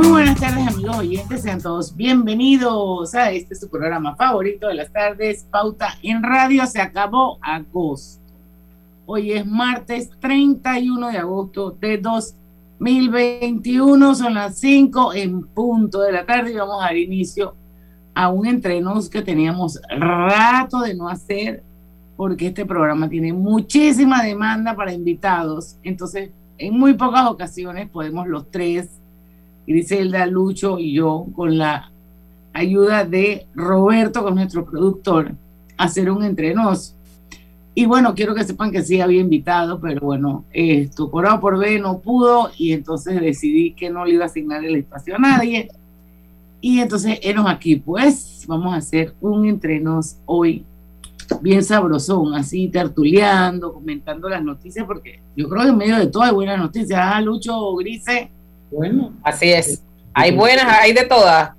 Muy buenas tardes amigos oyentes, sean todos bienvenidos a este su programa favorito de las tardes, Pauta en Radio. Se acabó agosto. Hoy es martes 31 de agosto de 2021, son las 5 en punto de la tarde y vamos a dar inicio a un entrenos que teníamos rato de no hacer porque este programa tiene muchísima demanda para invitados. Entonces, en muy pocas ocasiones podemos los tres, Griselda, Lucho y yo, con la ayuda de Roberto, con nuestro productor, hacer un entrenos. Y bueno, quiero que sepan que sí había invitado, pero bueno, esto por A por B no pudo y entonces decidí que no le iba a asignar el espacio a nadie. Y entonces, enos aquí, pues vamos a hacer un entrenos hoy bien sabrosón, así tertuleando, comentando las noticias, porque yo creo que en medio de todo hay buenas noticias. Ah, Lucho, Grise. Bueno. Así es. Hay buenas, hay de todas.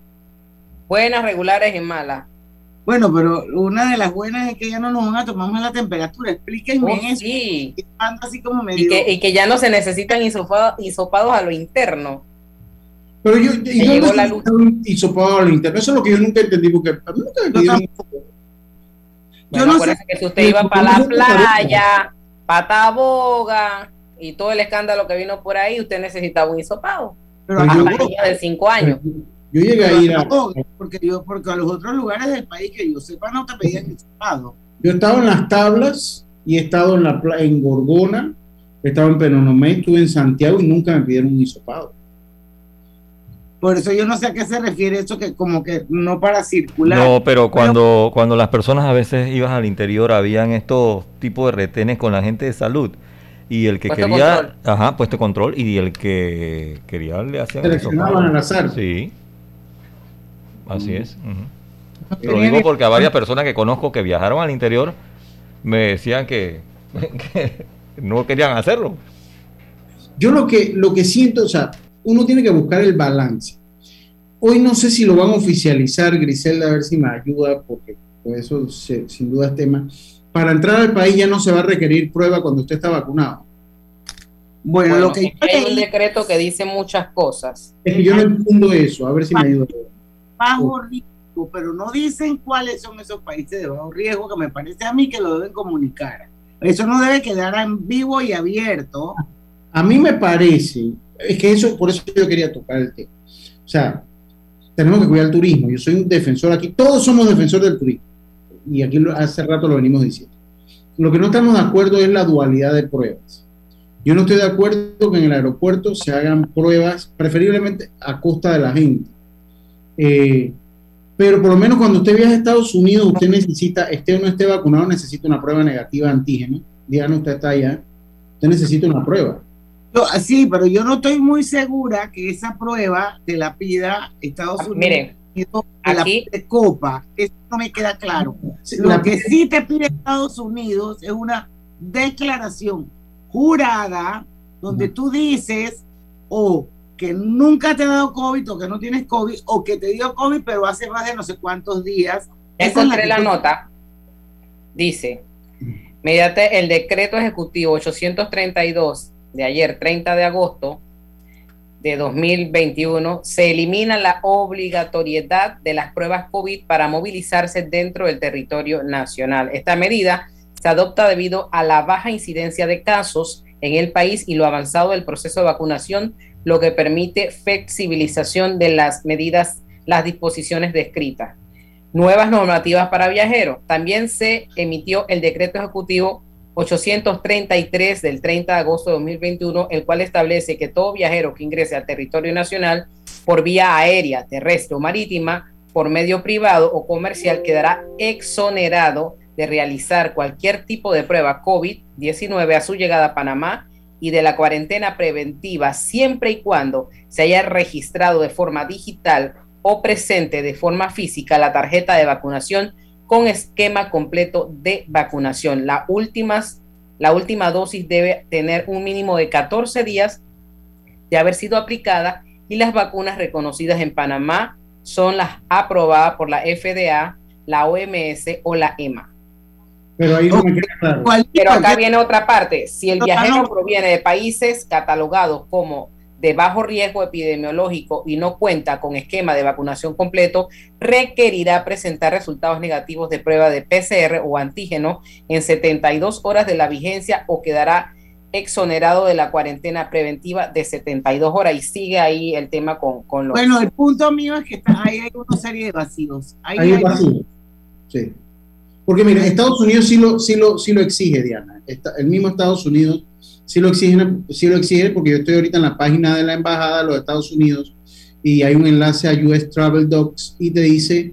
Buenas, regulares y malas. Bueno, pero una de las buenas es que ya no nos van a tomar más la temperatura. Explíquenme Oh, eso. sí. Así como Y que, y que ya no se necesitan hisopados, hisopados a lo interno. Pero yo, ¿y llegó dónde la está luz. hisopado a lo interno? Eso es lo que yo nunca entendí, porque a mí nunca me pidieron Bueno, no sé- que si usted iba para la playa, para Taboga y todo el escándalo que vino por ahí, usted necesitaba un hisopado. Pero Hasta niños de 5 años. Yo llegué a ir a. Porque yo, porque a los otros lugares del país que yo sepa no te pedían hisopado. Yo he estado en las tablas y he estado en, la, pla- en Gorgona, he estado en Penonomé, estuve en Santiago y nunca me pidieron un hisopado. Por eso yo no sé a qué se refiere eso que como que no para circular. No, pero cuando, cuando las personas a veces iban al interior, habían estos tipos de retenes con la gente de salud. Y el que Puesto quería, control. ajá, puesto control, y el que quería le hacían el Seleccionaban al azar. Sí, así es. No Te lo digo porque a varias personas que conozco que viajaron al interior me decían que, que no querían hacerlo. Yo lo que, lo que siento, o sea, uno tiene que buscar el balance. Hoy no sé si lo van a oficializar, Griselda, a ver si me ayuda, porque pues, eso se- sin duda es tema. Para entrar al país ya no se va a requerir prueba cuando usted está vacunado. Bueno, Bueno, lo que hay un decreto que dice muchas cosas. Es que yo no entiendo eso, a ver si me ayuda. bajo riesgo, pero no dicen cuáles son esos países de bajo riesgo que me parece a mí que lo deben comunicar. Eso no debe quedar en vivo y abierto. A mí me parece, es que eso, por eso yo quería tocar el tema. O sea, tenemos que cuidar el turismo. Yo soy un defensor aquí, todos somos defensores del turismo. Y aquí hace rato lo venimos diciendo. Lo que no estamos de acuerdo es la dualidad de pruebas. Yo no estoy de acuerdo que en el aeropuerto se hagan pruebas, preferiblemente a costa de la gente. Eh, pero por lo menos cuando usted viaja a Estados Unidos, usted necesita, esté o no esté vacunado, necesita una prueba negativa de antígeno. Díganos, usted está allá, usted necesita una prueba. Yo, sí, pero yo no estoy muy segura que esa prueba te la pida Estados Ah, Unidos. Que la Copa. Eso no me queda claro. Sí, Lo la- que sí te pide Estados Unidos es una declaración jurada donde tú dices o que nunca te ha dado COVID o que no tienes COVID o que te dio COVID pero hace más de no sé cuántos días. Esa encontré la tú- nota. Dice, mediante el decreto ejecutivo 832 de ayer, 30 de agosto de 2021, se elimina la obligatoriedad de las pruebas COVID para movilizarse dentro del territorio nacional. Esta medida se adopta debido a la baja incidencia de casos en el país y lo avanzado del proceso de vacunación, lo que permite flexibilización de las medidas, las disposiciones descritas nuevas normativas para viajeros. También se emitió el decreto ejecutivo 833 del 30 de agosto de 2021, el cual establece que todo viajero que ingrese al territorio nacional por vía aérea, terrestre o marítima, por medio privado o comercial, quedará exonerado de realizar cualquier tipo de prueba COVID-19 a su llegada a Panamá y de la cuarentena preventiva siempre y cuando se haya registrado de forma digital o presente de forma física la tarjeta de vacunación con esquema completo de vacunación. La, últimas, la última dosis debe tener un mínimo de 14 días de haber sido aplicada y las vacunas reconocidas en Panamá son las aprobadas por la FDA, la OMS o la EMA. Pero ahí no me queda claro. Pero acá viene otra parte. Si el viajero proviene de países catalogados como de bajo riesgo epidemiológico y no cuenta con esquema de vacunación completo, requerirá presentar resultados negativos de prueba de PCR o antígeno en 72 horas de la vigencia o quedará exonerado de la cuarentena preventiva de 72 horas y sigue ahí el tema con, con los... Bueno, el punto mío es que está, ahí hay una serie de vacíos. Ahí Hay hay un vacío. Sí. Porque mira, Estados Unidos sí lo, sí lo, sí lo exige, Diana. Está- el mismo Estados Unidos sí lo, exige, sí lo exige porque yo estoy ahorita en la página de la Embajada de los Estados Unidos y hay un enlace a US Travel Docs y te dice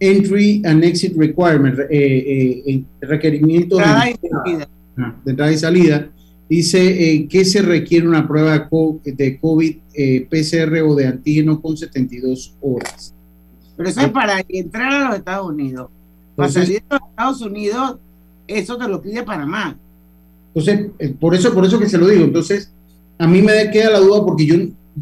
Entry and Exit Requirement, eh, eh, requerimientos de entrada y salida. de entrada y salida. Dice eh, que se requiere una prueba de co- de COVID eh, PCR o de antígeno con 72 horas. Pero eso es para entrar a los Estados Unidos. Para Entonces- salir de los Estados Unidos, eso te lo pide Panamá. Entonces, eh, por eso, por eso que se lo digo. Entonces, a mí me queda la duda porque yo,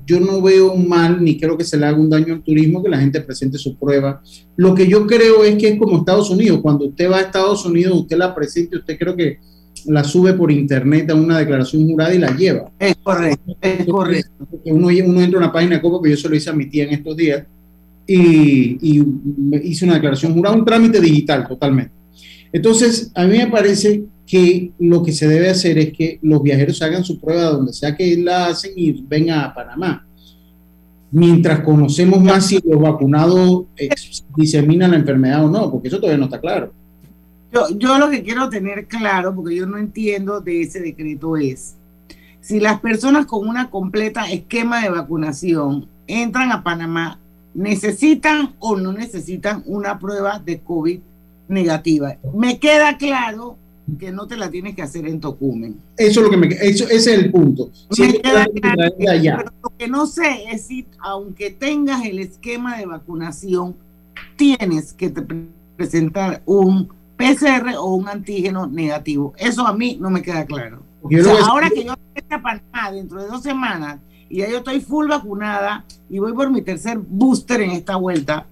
yo no veo mal ni creo que se le haga un daño al turismo que la gente presente su prueba. Lo que yo creo es que es como Estados Unidos. Cuando usted va a Estados Unidos, usted la presente, usted creo que la sube por internet a una declaración jurada y la lleva. Es correcto, es correcto. Uno, uno entra a una página de Copa, que yo se lo hice a mi tía en estos días, y, y hice una declaración jurada, un trámite digital totalmente. Entonces, a mí me parece que lo que se debe hacer es que los viajeros hagan su prueba donde sea que la hacen y vengan a Panamá. Mientras conocemos más si los vacunados eh, diseminan la enfermedad o no, porque eso todavía no está claro. Yo, yo lo que quiero tener claro, porque yo no entiendo de ese decreto, es si las personas con una completa esquema de vacunación entran a Panamá, necesitan o no necesitan una prueba de COVID negativa. Me queda claro que no te la tienes que hacer en Tocumen. Eso es lo que me eso, ese es el punto. Si Me queda la- claro pero lo que no sé es si, aunque tengas el esquema de vacunación, tienes que te presentar un PCR o un antígeno negativo. Eso a mí no me queda claro. O sea, ahora que yo esté a Panamá dentro de dos semanas y ya yo estoy full vacunada y voy por mi tercer booster en esta vuelta,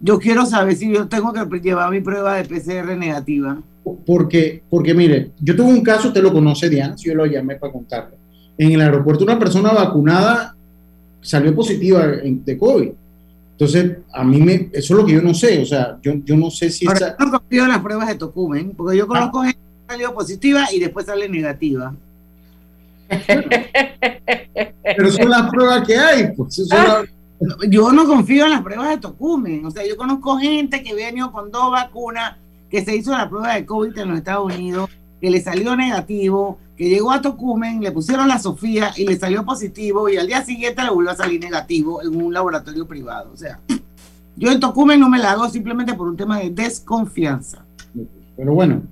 yo quiero saber si yo tengo que llevar mi prueba de PCR negativa. Porque, porque mire, yo tuve un caso, usted lo conoce, Diana, si yo lo llamé para contarlo. En el aeropuerto una persona vacunada salió positiva de COVID. Entonces, a mí me, eso es lo que yo no sé, o sea, yo, yo no sé si Ahora, esa, yo no confío en las pruebas de Tocumen, porque yo conozco gente que salió positiva y después sale negativa. pero son las pruebas que hay, pues, las- Yo no confío en las pruebas de Tocumen. O sea, yo conozco gente que venido con dos vacunas, que se hizo la prueba de COVID en los Estados Unidos, que le salió negativo, que llegó a Tocumen, le pusieron la Sofía y le salió positivo y al día siguiente le volvió a salir negativo en un laboratorio privado. O sea, yo en Tocumen no me la hago simplemente por un tema de desconfianza. Pero bueno,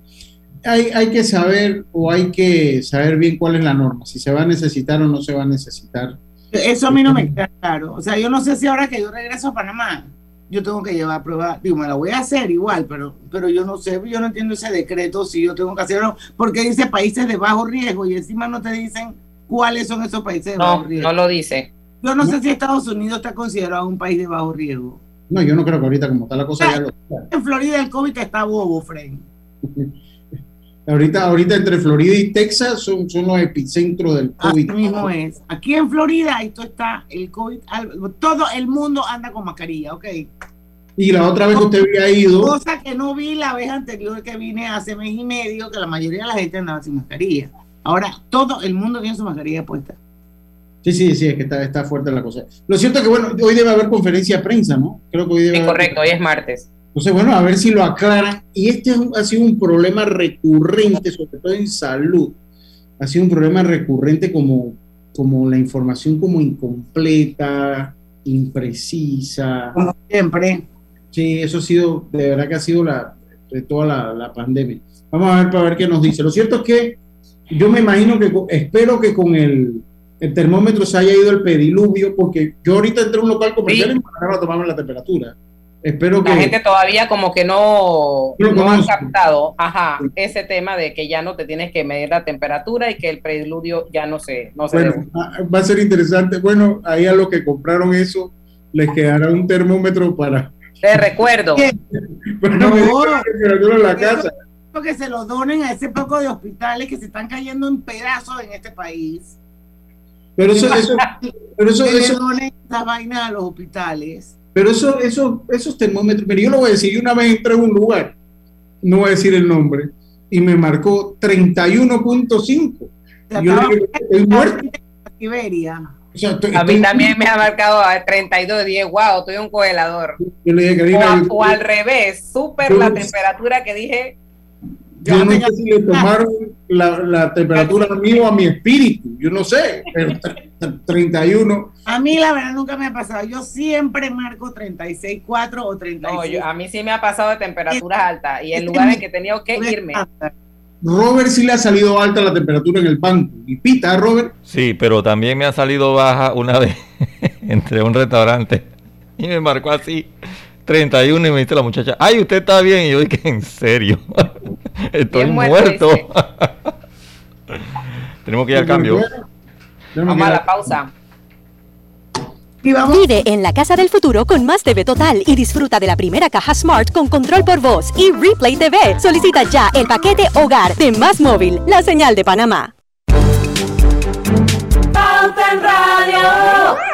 hay, hay que saber o hay que saber bien cuál es la norma, si se va a necesitar o no se va a necesitar. Eso a mí no me queda claro. O sea, yo no sé si ahora que yo regreso a Panamá, yo tengo que llevar prueba, digo, me la voy a hacer igual, pero, pero yo no sé, yo no entiendo ese decreto si yo tengo que hacerlo, porque dice países de bajo riesgo y encima no te dicen cuáles son esos países de bajo No, riesgo. no lo dice. Yo no sé si Estados Unidos está considerado un país de bajo riesgo. No, yo no creo que ahorita como está la cosa ya lo En Florida el COVID está bobo, Fren. Ahorita, ahorita entre Florida y Texas son, son los epicentros del Así COVID. mismo es. Aquí en Florida, esto está el COVID, todo el mundo anda con mascarilla, ¿ok? Y la otra vez que usted había ido, Cosa que no vi la vez anterior que vine hace mes y medio, que la mayoría de la gente andaba sin mascarilla. Ahora todo el mundo tiene su mascarilla puesta. sí, sí, sí, es que está, está fuerte la cosa. Lo cierto es que, bueno, hoy debe haber conferencia de prensa, ¿no? Creo que hoy debe Es haber- correcto, hoy es martes. Entonces, bueno, a ver si lo aclaran. Y este ha sido un problema recurrente, sobre todo en salud. Ha sido un problema recurrente como, como la información como incompleta, imprecisa. Como siempre. Sí, eso ha sido, de verdad que ha sido la, de toda la, la pandemia. Vamos a ver para ver qué nos dice. Lo cierto es que yo me imagino que, espero que con el, el termómetro se haya ido el pediluvio, porque yo ahorita entré a un local comercial Sí. y me mandaron a tomarme la temperatura. Espero que... La gente todavía como que no, No ha captado ajá, ese tema de que ya no te tienes que medir la temperatura y que el preludio ya no se, no se Bueno, debe. ah, va a ser interesante. Bueno, ahí a los que compraron eso les quedará un termómetro para, Te recuerdo, para No. la temperatura en la casa. que se lo donen a ese poco de hospitales que se están cayendo en pedazos en este país. Pero eso, eso, pero eso, que le eso, donen esta vaina a los hospitales. Pero eso, eso, esos termómetros, pero yo lo voy a decir, yo una vez entré a un lugar, no voy a decir el nombre, y me marcó 31.5. Se Yo le estoy muerto. en Siberia. O sea, estoy- a mí estoy- también me ha marcado a 32 10, wow, estoy un congelador. Yo le dije, O, Karina, a- yo- o al revés, súper la temperatura que dije, yo no sé si le tomaron la, la temperatura a mí o a mi espíritu, yo no sé, pero tre- tre- 31. A mí la verdad nunca me ha pasado. Yo siempre marco 36.4 o 36. no, yo- a mí sí me ha pasado de temperaturas altas y en lugares en que he tenido que irme. Robert sí le ha salido alta la temperatura en el banco. Y pita, Robert. Sí, pero también me ha salido baja una vez entre un restaurante y me marcó así 31 y me dice la muchacha, ay, usted está bien. Y yo dije, en serio, estoy Bien muerto. Tenemos que ir al cambio. Vamos a la pausa. Y vamos Vive en la casa del futuro con más TV Total y disfruta de la primera caja Smart con control por voz y Replay TV. Solicita ya el paquete Hogar de Más Móvil, la señal de Panamá. Pauta en Radio.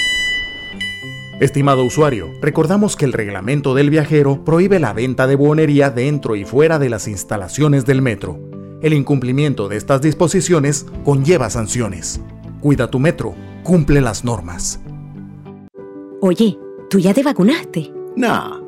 Estimado usuario, recordamos que el reglamento del viajero prohíbe la venta de buonería dentro y fuera de las instalaciones del metro. El incumplimiento de estas disposiciones conlleva sanciones. Cuida tu metro, cumple las normas. Oye, ¿tú ya te vacunaste? No,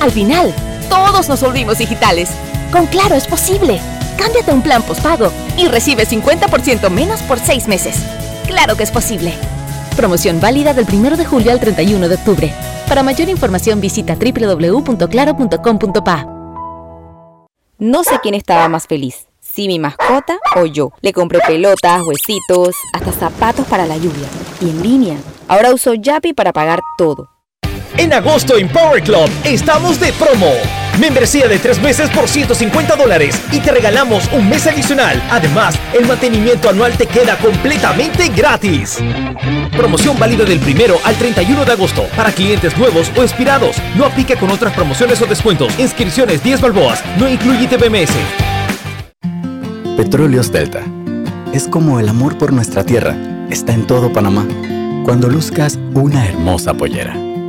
Al final, todos nos volvimos digitales. Con Claro es posible. Cámbiate un plan postpago y recibe 50% menos por seis meses. Claro que es posible. Promoción válida del 1 de julio al 31 de octubre. Para mayor información visita www.claro.com.pa. No sé quién estaba más feliz, si mi mascota o yo. Le compré pelotas, huesitos, hasta zapatos para la lluvia. Y en línea. Ahora uso Yapi para pagar todo. En agosto en Power Club estamos de promo. Membresía de tres meses por 150 dólares y te regalamos un mes adicional. Además, el mantenimiento anual te queda completamente gratis. Promoción válida del primero al 31 de agosto para clientes nuevos o expirados. No aplica con otras promociones o descuentos. Inscripciones 10 balboas. No incluye TBMS. Petróleos Delta. Es como el amor por nuestra tierra. Está en todo Panamá. Cuando luzcas una hermosa pollera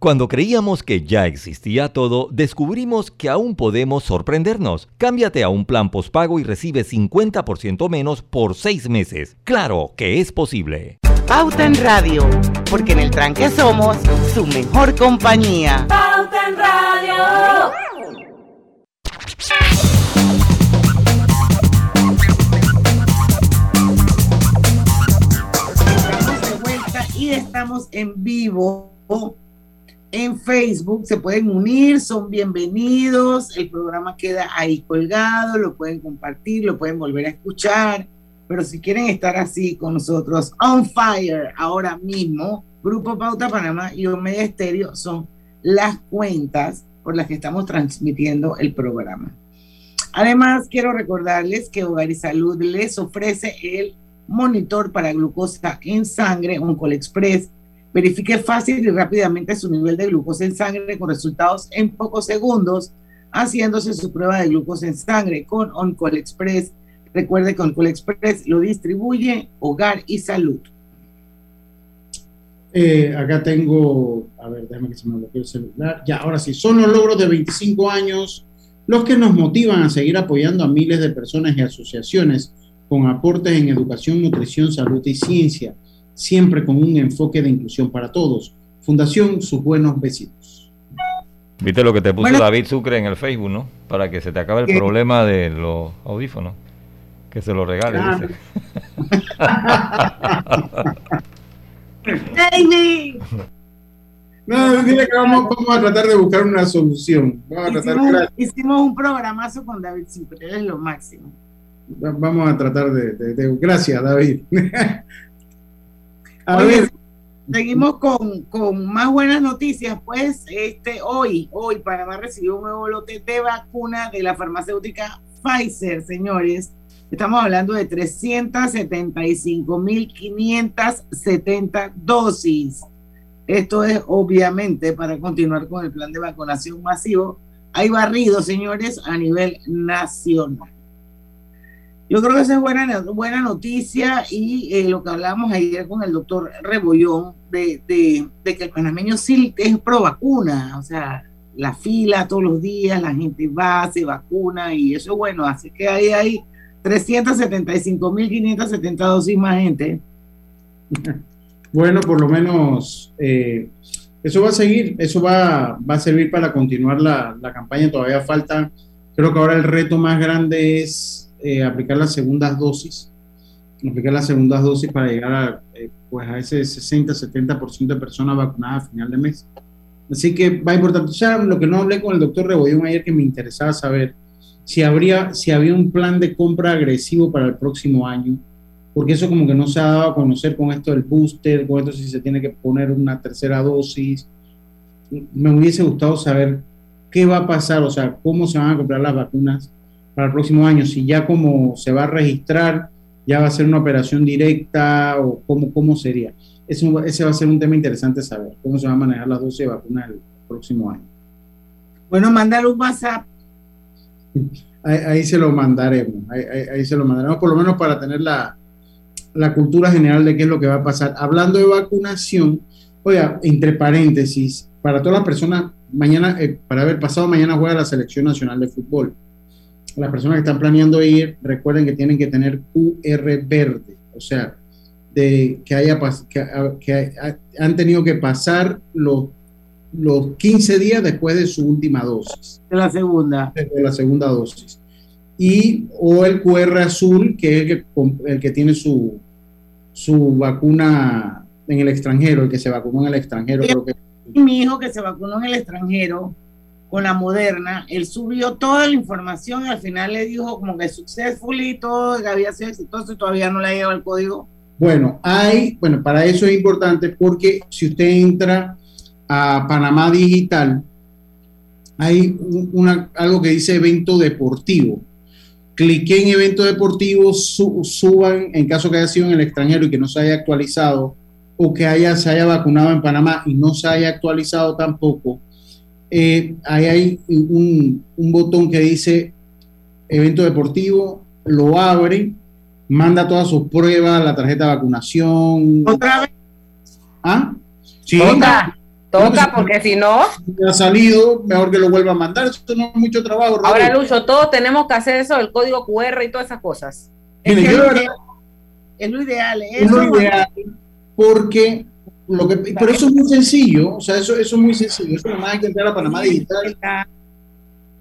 Cuando creíamos que ya existía todo, descubrimos que aún podemos sorprendernos. Cámbiate a un plan postpago y recibe 50% menos por seis meses. Claro que es posible. Pauta en Radio, porque en el tranque somos su mejor compañía. Pauta en Radio. Estamos de vuelta y estamos en vivo en Facebook, se pueden unir, son bienvenidos, el programa queda ahí colgado, lo pueden compartir, lo pueden volver a escuchar, pero si quieren estar así con nosotros, on fire, ahora mismo, Grupo Pauta Panamá y Omega Estéreo son las cuentas por las que estamos transmitiendo el programa. Además, quiero recordarles que Hogar y Salud les ofrece el monitor para glucosa en sangre, un Express Verifique fácil y rápidamente su nivel de glucosa en sangre con resultados en pocos segundos, haciéndose su prueba de glucosa en sangre con OnCall Express. Recuerde que OnCall Express lo distribuye Hogar y Salud. Eh, acá tengo, a ver, déjame que se me bloquee el celular. Ya, ahora sí, son los logros de 25 años los que nos motivan a seguir apoyando a miles de personas y asociaciones con aportes en educación, nutrición, salud y ciencia siempre con un enfoque de inclusión para todos. Fundación Sus Buenos Vecinos. ¿Viste lo que te puso David Sucre en el Facebook, no? Para que se te acabe el problema de los audífonos. Que se lo regale, dice. No, dile que vamos, a tratar de buscar una solución. Vamos a hicimos, tratar hicimos un programazo con David Sucre, es lo máximo. Vamos a tratar de, de gracias, David. A ver. Seguimos con, con, más buenas noticias, pues este hoy, hoy Panamá recibió un nuevo lote de vacuna de la farmacéutica Pfizer, señores. Estamos hablando de 375.570 dosis. Esto es obviamente para continuar con el plan de vacunación masivo. Hay barrido, señores, a nivel nacional. Yo creo que esa es buena, buena noticia y eh, lo que hablábamos ayer con el doctor Rebollón de, de, que el panameño sí es pro vacuna, o sea, la fila todos los días, la gente va, se vacuna y eso es bueno, así que ahí hay 375.570 dosis más gente. Bueno, por lo menos eh, eso va a seguir, eso va, va a servir para continuar la, la campaña, todavía falta, creo que ahora el reto más grande es eh, aplicar las segundas dosis, aplicar las segundas dosis para llegar a, eh, pues a ese 60-70% de personas vacunadas a final de mes. Así que va a importar. Ya lo que no hablé con el doctor Rebollón ayer que me interesaba saber si, habría, si había un plan de compra agresivo para el próximo año, porque eso como que no se ha dado a conocer con esto del booster, con esto si se tiene que poner una tercera dosis. Me hubiese gustado saber qué va a pasar, o sea, cómo se van a comprar las vacunas para el próximo año, si ya como se va a registrar ya va a ser una operación directa o cómo, cómo sería. Eso, ese va a ser un tema interesante saber, cómo se van a manejar las dosis de vacuna el próximo año. Bueno, mándale un WhatsApp. Ahí, ahí se lo mandaremos, ahí, ahí- ahí se lo mandaremos, por lo menos para tener la, la cultura general de qué es lo que va a pasar. Hablando de vacunación, oiga, entre paréntesis, para todas las personas, mañana, eh, para ver, pasado mañana juega la Selección Nacional de Fútbol. Las personas que están planeando ir, recuerden que tienen que tener QR verde, o sea, de que, haya, que, que ha- han tenido que pasar los, los 15 días después de su última dosis De la segunda. de la segunda dosis. Y o el QR azul, que es el que, el que tiene su, su vacuna en el extranjero, el que se vacunó en el extranjero. Creo que, mi hijo que se vacunó en el extranjero con la moderna, él subió toda la información y al final le dijo como que successful y todo, que había sido exitoso y todavía no le ha llegado el código. bueno, hay, bueno, para eso es importante porque si usted entra a Panamá Digital, hay un- una, algo que dice evento deportivo. Clique en evento deportivo, su- suban en caso que haya sido en el extranjero y que no se haya actualizado, o que haya, se haya vacunado en Panamá y no se haya actualizado tampoco, eh, ahí hay un, un botón que dice evento deportivo, lo abre, manda todas sus pruebas, la tarjeta de vacunación. ¿Otra vez? ¿Ah? Sí, Toca, no, toca, no, porque si no, ha salido, mejor que lo vuelva a mandar. Esto no es mucho trabajo. ahora Rodrigo. Lucho, todos tenemos que hacer eso, el código QR y todas esas cosas. Es que yo de es lo verdad- Es lo ideal. es lo ideal porque lo que, pero eso es muy sencillo, o sea, eso, eso es muy sencillo, eso nada más hay que entrar a Panamá Digital.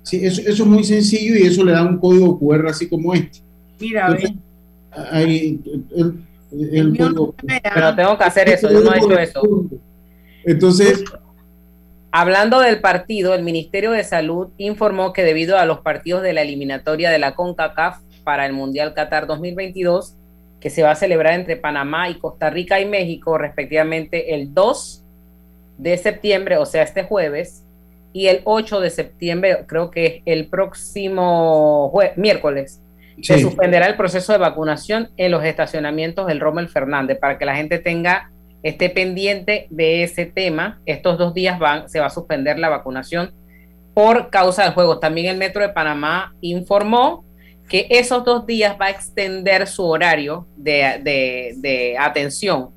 Sí, eso, eso es muy sencillo y eso le da un código QR así como este. Mira, Entonces, ahí, el, el- el código- Pero tengo que hacer eso, yo no he hecho eso. Entonces, Hablando del partido, el Ministerio de Salud informó que debido a los partidos de la eliminatoria de la CONCACAF para el Mundial Qatar 2022, que se va a celebrar entre Panamá y Costa Rica y México, respectivamente el 2 de septiembre, o sea, este jueves, y el 8 de septiembre, creo que es el próximo miércoles, se Sí. suspenderá el proceso de vacunación en los estacionamientos del Rommel Fernández para que la gente tenga esté pendiente de ese tema. Estos dos días van, se va a suspender la vacunación por causa del juego. También el Metro de Panamá informó que esos dos días va a extender su horario de, de- de atención.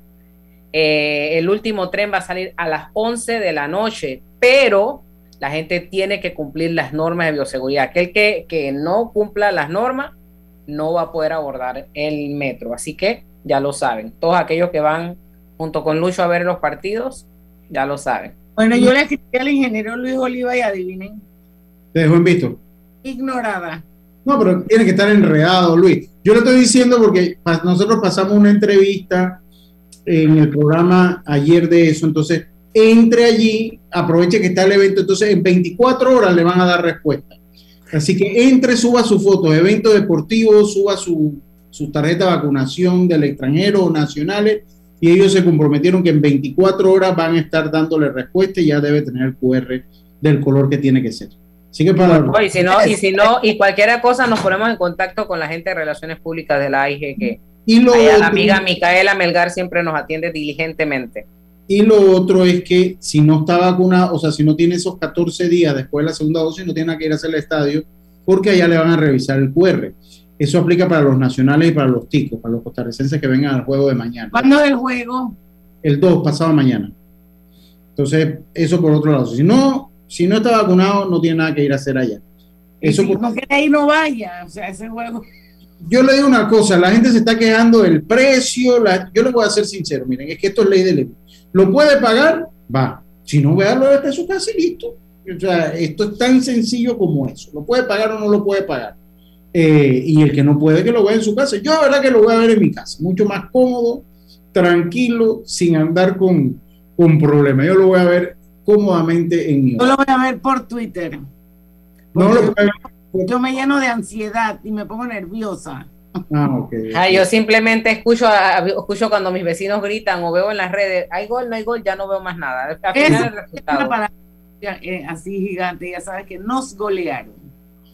Eh, el último tren va a salir a las 11 de la noche, pero la gente tiene que cumplir las normas de bioseguridad. Aquel que, que no cumpla las normas no va a poder abordar el metro. Así que ya lo saben. Todos aquellos que van junto con Lucho a ver los partidos, ya lo saben. Bueno, yo le escribí al ingeniero Luis Oliva y adivinen, te dejo en visto. ignorada. No, pero tiene que estar enredado, Luis. Yo le estoy diciendo porque nosotros pasamos una entrevista en el programa ayer de eso, entonces entre allí, aproveche que está el evento, entonces en 24 horas le van a dar respuesta. Así que entre, suba su foto, evento deportivo, suba su, su tarjeta de vacunación del extranjero o nacionales, y ellos se comprometieron que en 24 horas van a estar dándole respuesta y ya debe tener el QR del color que tiene que ser. Así que para... Y si no, y si no, y cualquier cosa nos ponemos en contacto con la gente de Relaciones Públicas de la AIG que Y lo allá la amiga Micaela Melgar siempre nos atiende diligentemente. Y lo otro es que si no está vacunado, o sea, si no tiene esos 14 días después de la segunda dosis, no tiene nada que ir a hacer el estadio, porque allá le van a revisar el QR. Eso aplica para los nacionales y para los ticos, para los costarricenses que vengan al juego de mañana. ¿Cuándo es el juego? El 2, pasado mañana. Entonces, eso por otro lado. Si no, si no está vacunado, no tiene nada que ir a hacer allá. Eso Si por- no quiere ir, no vaya. O sea, ese juego. yo le digo una cosa, la gente se está quejando del precio, la- yo le voy a ser sincero, miren, es que esto es ley de ley. ¿Lo puede pagar? Va. Si no, véalo desde su casa y listo. O sea, esto es tan sencillo como eso. ¿Lo puede pagar o no lo puede pagar? Eh, y el que no puede, que lo vea en su casa. Yo, la verdad, que lo voy a ver en mi casa. Mucho más cómodo, tranquilo, sin andar con, con problemas. Yo lo voy a ver cómodamente en mi Yo lo voy a ver por Twitter. No lo puede Yo me lleno de ansiedad y me pongo nerviosa. Ah, ok. Ah, yo simplemente escucho, a- escucho cuando mis vecinos gritan o veo en las redes, hay gol, no hay gol, ya no veo más nada. Al final el resultado. eh, así gigante, ya sabes que nos golearon.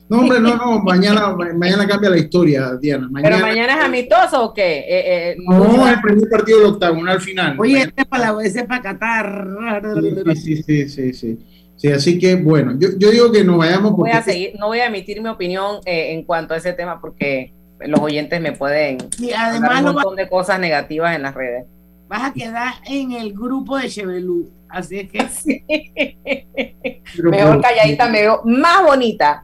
No, hombre, no, no, mañana, mañana cambia la historia, Diana. Mañana, ¿Pero mañana es amistoso o qué? Eh, eh, no, es el primer partido del octagonal final. Oye, este es para la ese es para Qatar. Sí, sí, sí, sí, sí. así que bueno, yo, yo digo que nos vayamos. Voy a seguir, no voy a emitir mi opinión eh, en cuanto a ese tema porque los oyentes me pueden y además un montón de cosas negativas en las redes. Vas a quedar en el grupo de Chevelú, así es que sí. Mejor calladita, me veo más bonita.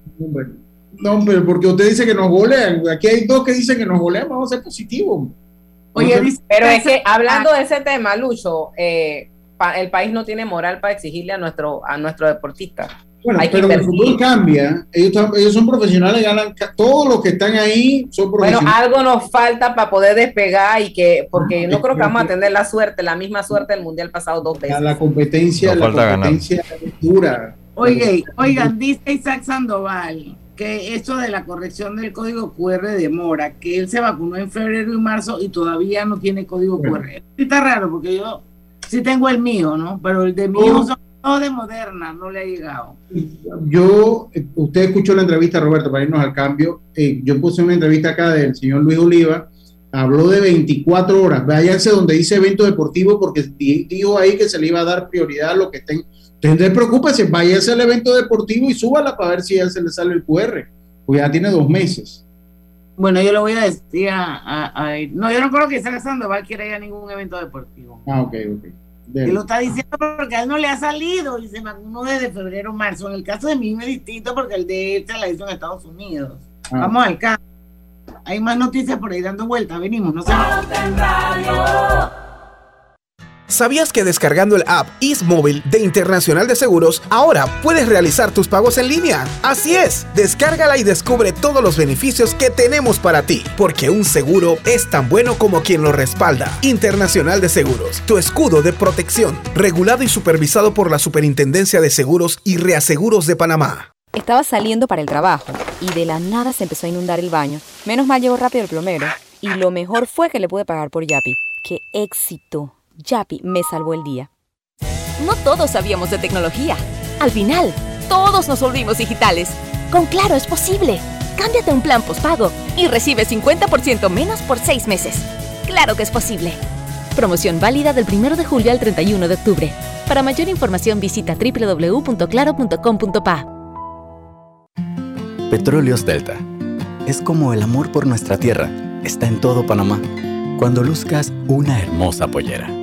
No, pero porque usted dice que nos golean. Aquí hay dos que dicen que nos golean, vamos a ser positivos. Oye, pero es que hablando de ese tema, Lucho, eh, el país no tiene moral para exigirle a nuestro, a nuestro deportista. Bueno, pero el fútbol cambia. Ellos, ellos, son profesionales, ganan. Todos los que están ahí son profesionales. Bueno, algo nos falta para poder despegar y que, porque no, creo que vamos a tener la suerte, la misma suerte del mundial pasado dos veces. La competencia, la competencia dura. Oye, oigan, dice Isaac Sandoval que esto de la corrección del código QR demora, que él se vacunó en febrero y marzo y todavía no tiene código QR. Está raro porque yo sí tengo el mío, ¿no? Pero el de mío son todos de Moderna, no le ha llegado. Yo, usted escuchó la entrevista, Roberto, para irnos al cambio. Eh, yo puse una entrevista acá del señor Luis Oliva, habló de 24 horas. Váyanse donde dice evento deportivo porque dijo ahí que se le iba a dar prioridad a lo que estén entonces, preocúpese, váyase al evento deportivo y súbala para ver si ya se le sale el QR, pues ya tiene dos meses. Bueno, yo lo voy a decir a, No, yo no creo que Isaac Sandoval quiera ir a ningún evento deportivo. Ah, ok, ok. Él lo está diciendo porque a él no le ha salido y se vacunó desde febrero marzo. En el caso de mí es distinto porque el de él se la hizo en Estados Unidos. Ah. Vamos al caso. Hay más noticias por ahí dando vueltas. Venimos, no se ¿Sabías que descargando el app Móvil de Internacional de Seguros, ahora puedes realizar tus pagos en línea? Así es, descárgala y descubre todos los beneficios que tenemos para ti, porque un seguro es tan bueno como quien lo respalda. Internacional de Seguros, tu escudo de protección, regulado y supervisado por la Superintendencia de Seguros y Reaseguros de Panamá. Estaba saliendo para el trabajo y de la nada se empezó a inundar el baño. Menos mal llegó rápido el plomero y lo mejor fue que le pude pagar por Yapi. ¡Qué éxito! Yapi me salvó el día. No todos sabíamos de tecnología. Al final, todos nos volvimos digitales. Con Claro es posible. Cámbiate a un plan postpago y recibe 50% menos por seis meses. Claro que es posible. Promoción válida del 1 de julio al 31 de octubre. Para mayor información visita www.claro.com.pa. Petróleos Delta. Es como el amor por nuestra tierra. Está en todo Panamá. Cuando luzcas una hermosa pollera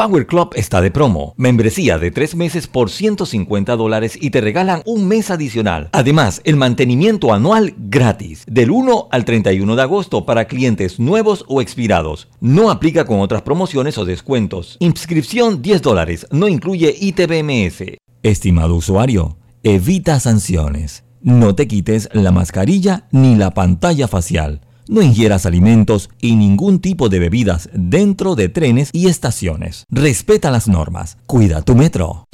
Power Club está de promo. Membresía de tres meses por 150 dólares y te regalan un mes adicional. Además, el mantenimiento anual gratis. Del 1 al 31 de agosto para clientes nuevos o expirados. No aplica con otras promociones o descuentos. Inscripción 10 dólares. No incluye ITBMS. Estimado usuario, evita sanciones. No te quites la mascarilla ni la pantalla facial. No ingieras alimentos y ningún tipo de bebidas dentro de trenes y estaciones. Respeta las normas. Cuida tu metro.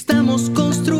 Estamos construyendo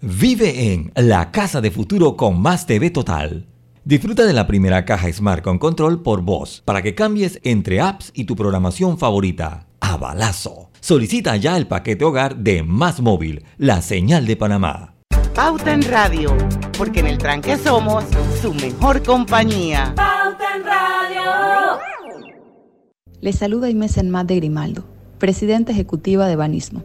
Vive en la casa de futuro con Más TV Total. Disfruta de la primera caja Smart con control por voz para que cambies entre apps y tu programación favorita. A balazo. Solicita ya el paquete hogar de Más Móvil, la señal de Panamá. Pauta en Radio, porque en el tranque somos su mejor compañía. Pauta en Radio. Les saluda Inés Enmat de Grimaldo, presidenta ejecutiva de Banismo.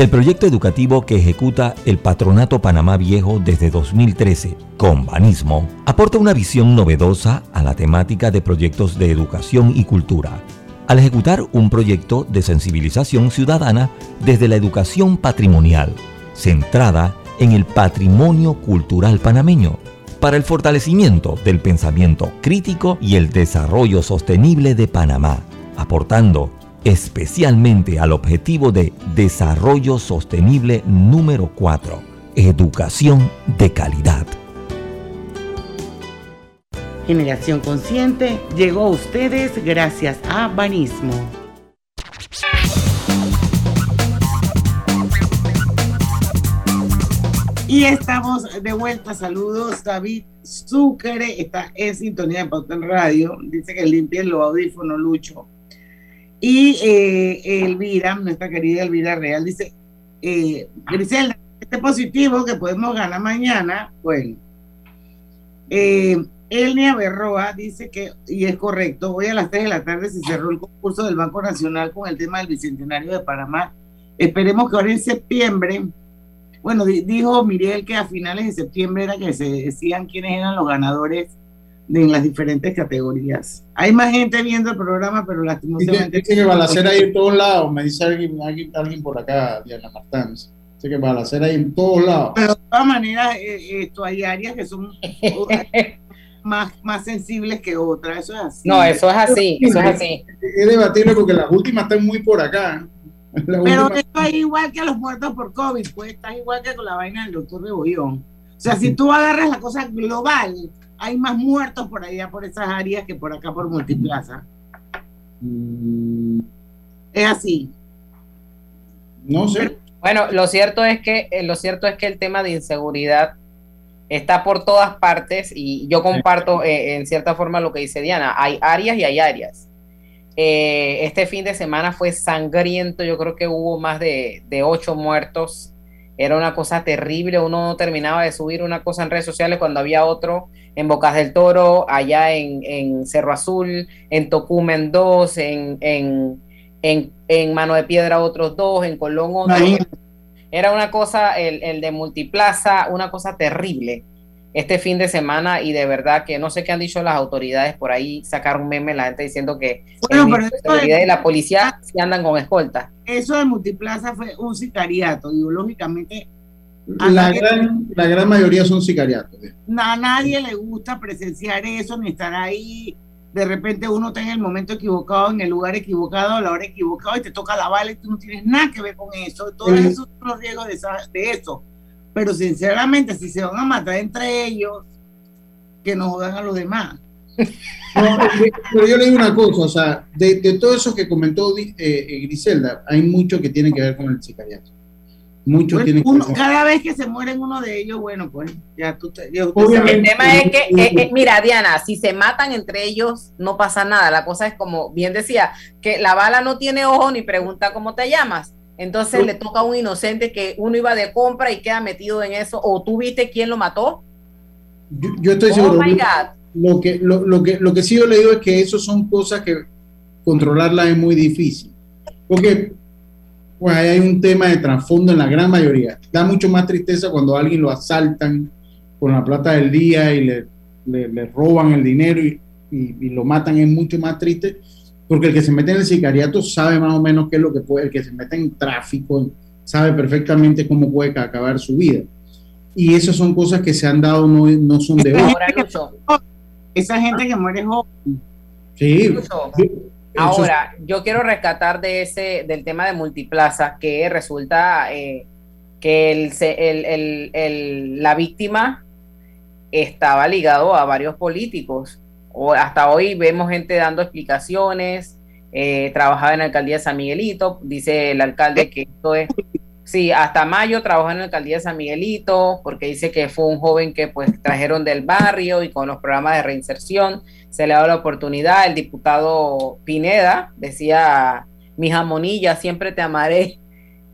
El proyecto educativo que ejecuta el Patronato Panamá Viejo desde 2013 con Banismo aporta una visión novedosa a la temática de proyectos de educación y cultura, al ejecutar un proyecto de sensibilización ciudadana desde la educación patrimonial, centrada en el patrimonio cultural panameño, para el fortalecimiento del pensamiento crítico y el desarrollo sostenible de Panamá, aportando especialmente al objetivo de desarrollo sostenible número 4, educación de calidad. Generación Consciente llegó a ustedes gracias a Banismo. Y estamos de vuelta. Saludos, David Zucre. Está en sintonía de Pauta Radio. Dice que limpien los audífonos, Lucho. Y eh, Elvira, nuestra querida Elvira Real, dice: eh, Griselda, este positivo que podemos ganar mañana. Bueno, eh, Elnia Berroa dice que, y es correcto, hoy a las 3 de la tarde se cerró el concurso del Banco Nacional con el tema del Bicentenario de Panamá. Esperemos que ahora en septiembre bueno, dijo Miriel que a finales de septiembre era que se decían quiénes eran los ganadores en las diferentes categorías. Hay más gente viendo el programa, pero lastimosamente... Dice que balacera ahí en todos lados, me dice alguien, alguien, por acá, Diana Martán. Dice que balacera ahí en todos lados. Pero de todas maneras, eh, esto hay áreas que son más, más sensibles que otras, eso es así. No, eso es así, eso es así. Es debatible porque las últimas están muy por acá. Pero esto es igual que los muertos por COVID, pues estás igual que con la vaina del doctor de Bollón. O sea, si tú agarras la cosa global, hay más muertos por allá, por esas áreas, que por acá, por Multiplaza. Mm. Es así. No sé. bueno, lo cierto es que eh, lo cierto es que el tema de inseguridad está por todas partes y yo comparto eh, en cierta forma lo que dice Diana. Hay áreas y hay áreas. Eh, este fin de semana fue sangriento, yo creo que hubo más de, ocho muertos. Era una cosa terrible, uno no terminaba de subir una cosa en redes sociales cuando había otro en Bocas del Toro, allá en, Cerro Azul, en Tocumen dos, en, en, Mano de Piedra otros dos, en Colón otro. Era una cosa, el, el de Multiplaza, una cosa terrible este fin de semana y de verdad que no sé qué han dicho las autoridades por ahí sacar un meme la gente diciendo que la la policía sí andan con escolta. Eso de Multiplaza fue un sicariato, ideológicamente. La gran, la gran mayoría son sicariatos. A nadie le gusta presenciar eso ni estar ahí. De repente uno está en el momento equivocado, en el lugar equivocado, a la hora equivocada y te toca la bala y tú no tienes nada que ver con eso. Todos esos son los riesgos de, de eso pero sinceramente, si se van a matar entre ellos, que no jodan a los demás. pero yo le digo una cosa, o sea, de, de todo eso que comentó eh, eh, Griselda, hay mucho que tiene que ver con el sicariato. Muchos Bueno, tienen que uno- cada vez que se mueren uno de ellos, bueno, pues ya tú te. ya. El tema es que, eh, eh, mira, Diana, si se matan entre ellos, no pasa nada. La cosa es como bien decía, que la bala no tiene ojo ni pregunta cómo te llamas. Entonces le toca a un inocente que uno iba de compra y queda metido en eso. O tú viste quién lo mató. Yo, yo estoy Oh seguro. my Lo- God. Lo que, lo, lo que, lo que sí yo he leído es que eso son cosas que controlarlas es muy difícil. Porque pues, ahí hay un tema de trasfondo en la gran mayoría. Da mucho más tristeza cuando a alguien lo asaltan con la plata del día y le, le- le roban el dinero y, y- y lo matan. Es mucho más triste porque el que se mete en el sicariato sabe más o menos qué es lo que puede, el que se mete en tráfico sabe perfectamente cómo puede acabar su vida. Y esas son cosas que se han dado, no, no son de hoy. Esa gente que muere joven. Sí. Ahora, yo quiero rescatar de ese, del tema de multiplaza, que resulta eh, que el, el- el- la víctima estaba ligado a varios políticos. O hasta hoy vemos gente dando explicaciones, eh, trabajaba en la alcaldía de San Miguelito, dice el alcalde que esto es, sí, hasta mayo trabajó en la alcaldía de San Miguelito, porque dice que fue un joven que pues trajeron del barrio y con los programas de reinserción se le ha dado la oportunidad. El diputado Pineda decía, mi jamonilla, siempre te amaré.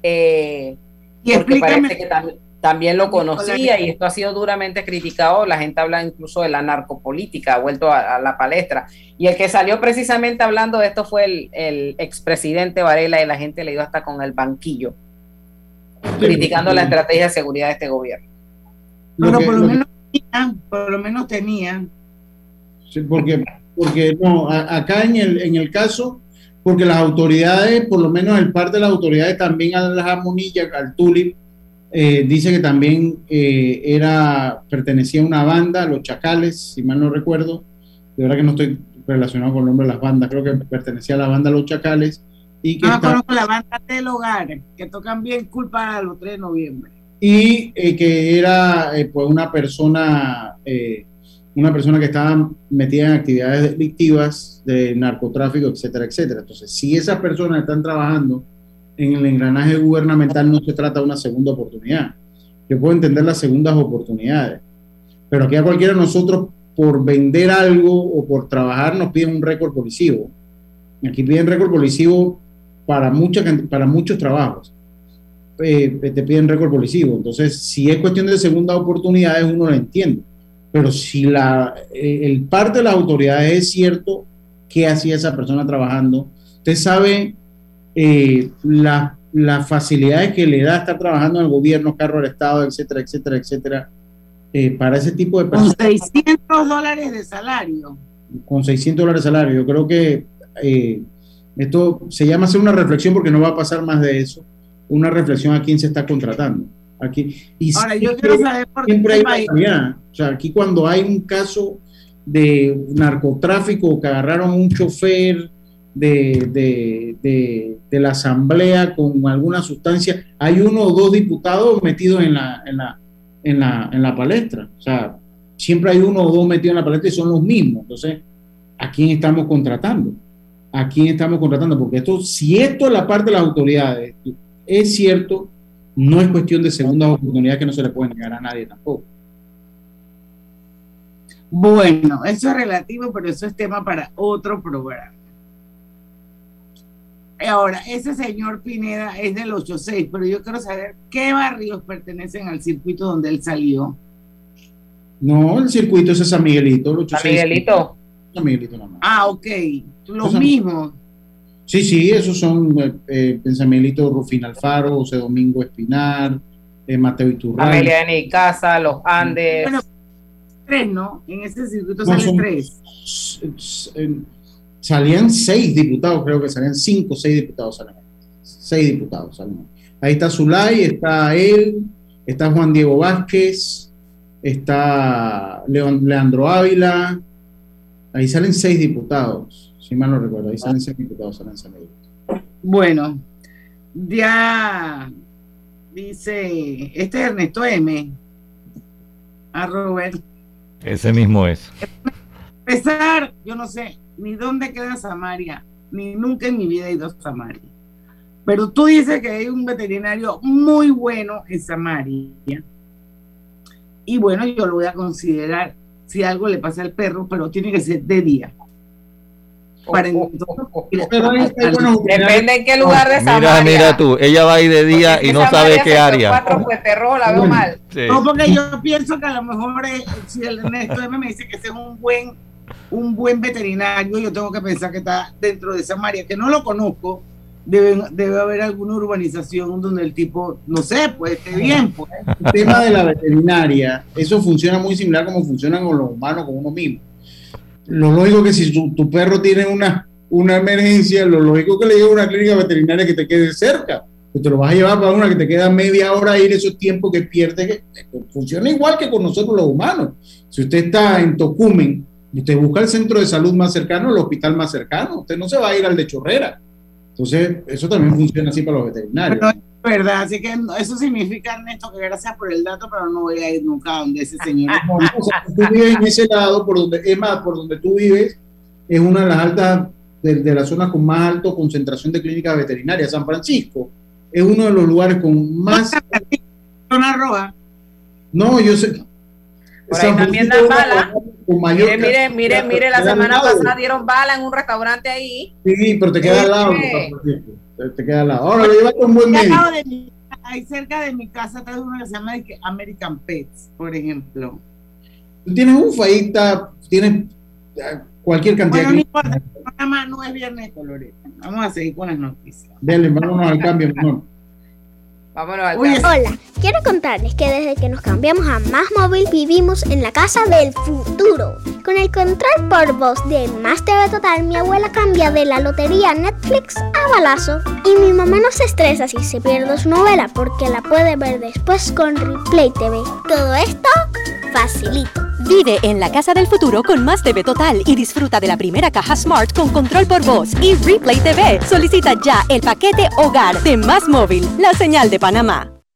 Eh, Y porque parece que tam- también lo conocía y esto ha sido duramente criticado. La gente habla incluso de la narcopolítica, ha vuelto a, a la palestra. Y el que salió precisamente hablando de esto fue el, el expresidente Varela y la gente le dio hasta con el banquillo, criticando la estrategia de seguridad de este gobierno. Pero que- por lo menos tenían, por lo menos tenían. Sí, porque, porque no, a- acá en el, en el caso, porque las autoridades, por lo menos el parte de las autoridades también a la jamonilla, al Tulip, eh, dice que también eh, era, pertenecía a una banda, los Chacales, si mal no recuerdo, de verdad que no estoy relacionado con el nombre de las bandas, creo que pertenecía a la banda Los Chacales, y que No está- la banda del hogar, que tocan bien culpa a los 3 de noviembre. y eh, que era pues una persona una persona que estaba metida en actividades delictivas de narcotráfico, etcétera, etcétera. Entonces, si esas personas están trabajando en el engranaje gubernamental, no se trata de una segunda oportunidad. Yo puedo entender las segundas oportunidades, pero aquí a cualquiera de nosotros, por vender algo o por trabajar, nos piden un récord policivo. Aquí piden récord policivo para, mucha, para muchos trabajos eh, te piden récord policivo. Entonces, si es cuestión de segundas oportunidades, uno lo entiende. Pero si la, eh, el parte de las autoridades es cierto, ¿qué hacía esa persona trabajando? Usted sabe eh, la- las facilidades que le da estar trabajando en el gobierno, carro del Estado, etcétera, etcétera, etcétera, eh, para ese tipo de Con personas 600 dólares de salario. con 600 dólares de salario. Yo creo que eh, esto se llama hacer una reflexión porque no va a pasar más de eso. Una reflexión a quién se está contratando. Aquí, y Ahora, yo siempre- quiero saber por qué siempre hay país-. O sea, aquí cuando hay un caso de narcotráfico que agarraron un chofer de, de, de- de la asamblea con alguna sustancia, hay uno o dos diputados metidos en la, en la, en la, en la palestra. O sea, siempre hay uno o dos metidos en la palestra y son los mismos. Entonces, ¿a quién estamos contratando? ¿A quién estamos contratando? Porque esto, si esto es la parte de las autoridades, es cierto, no es cuestión de segundas oportunidades que no se le puede negar a nadie tampoco. Bueno, eso es relativo, pero eso es tema para otro programa. Ahora, ese señor Pineda es del 86, pero yo quiero saber qué barrios pertenecen al circuito donde él salió. No, el circuito es San Miguelito. el 86. San Miguelito. San Miguelito nomás. Ah, ok, los Esos- mismos. Sí, sí, esos son eh, eh, San Miguelito, Rufín Alfaro, José Domingo Espinar, eh, Mateo Iturralde. Amelia N. Casa, Los Andes. Bueno, tres, ¿no? En ese circuito No, salen son- tres. Salían seis diputados, creo que salían cinco o seis diputados. Salían. Seis diputados salían. Ahí está Zulay, está él, está Juan Diego Vázquez, está Leandro Ávila. Ahí salen seis diputados, si mal no recuerdo. Ahí salen seis diputados, salen San Miguelito. Bueno, ya dice este es Ernesto M. A Robert. Ese mismo es. Empezar, yo no sé ni dónde queda Samaria, ni nunca en mi vida he ido a Samaria. Pero tú dices que hay un veterinario muy bueno en Samaria. Y bueno, yo lo voy a considerar si algo le pasa al perro, pero tiene que ser de día. Para Depende en qué lugar de Samaria. Mira, mira tú, ella va ahí de día y no sabe qué área. Cuatro pues terror, la veo mal. Sí. No, porque yo pienso que a lo mejor eh, si el Ernesto M me dice que ese es un buen, un buen veterinario, yo tengo que pensar que está dentro de Samaria, que no lo conozco, debe, debe haber alguna urbanización donde el tipo, no sé, pues esté bien. Pues. El tema de la veterinaria, eso funciona muy similar como funciona con los humanos, con uno mismo. Lo lógico que si tu, perro tiene una, una emergencia, lo lógico que le lleve a una clínica veterinaria que te quede cerca. Que te lo vas a llevar para una que te queda media hora ir, esos tiempos que pierdes. Funciona igual que con nosotros los humanos. Si usted está en Tocumen usted busca el centro de salud más cercano, el hospital más cercano, usted no se va a ir al de Chorrera. Entonces, eso también funciona así para los veterinarios. Pero es verdad, así que eso significa, Ernesto, que gracias por el dato, pero no voy a ir nunca a donde ese señor. No, no, o sea, tú vives en ese lado, por donde, es más, por donde tú vives, es una de las altas, de, de las zonas con más alta concentración de clínicas veterinarias. San Francisco es uno de los lugares con más. Zona roja. No, yo sé. Por ahí San también Francisco zona con mayor Mire, mire, mire, mire, la semana pasada dieron bala en un restaurante ahí. Sí, pero te queda al lado. Francisco. Te- queda al lado. Ahora, llévate un buen mi- ahí cerca de mi casa está uno que se llama American Pets, por ejemplo. Tú tienes un está, tienes eh, cualquier cantidad Bueno, no de importa, el programa no es viernes colores. Vamos a seguir con las noticias. Dale, vámonos al cambio, mejor. Vámonos al Hola, quiero contarles que desde que nos cambiamos a Más Móvil vivimos en la casa del futuro. Con el control por voz de Más TV Total, mi abuela cambia de la lotería Netflix a balazo. Y mi mamá no se estresa si se pierde su novela porque la puede ver después con Replay TV. Todo esto facilito. Vive en la casa del futuro con Más TV Total y disfruta de la primera caja Smart con control por voz y Replay TV. Solicita ya el paquete Hogar de Más Móvil, la señal de Panamá.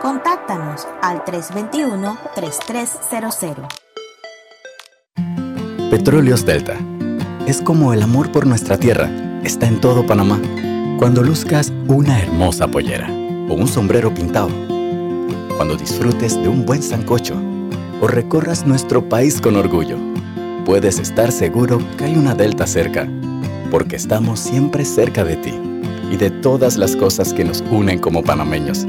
Contáctanos al 321-3300. Petróleos Delta. Es como el amor por nuestra tierra. Está en todo Panamá. Cuando luzcas una hermosa pollera o un sombrero pintado. Cuando disfrutes de un buen sancocho o recorras nuestro país con orgullo. Puedes estar seguro que hay una Delta cerca. Porque estamos siempre cerca de ti y de todas las cosas que nos unen como panameños.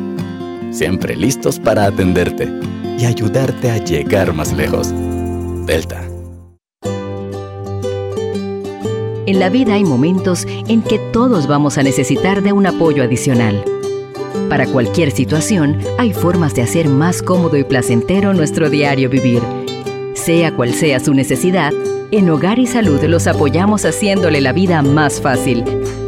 Siempre listos para atenderte y ayudarte a llegar más lejos. Delta. En la vida hay momentos en que todos vamos a necesitar de un apoyo adicional. Para cualquier situación, hay formas de hacer más cómodo y placentero nuestro diario vivir. Sea cual sea su necesidad, en Hogar y Salud los apoyamos haciéndole la vida más fácil,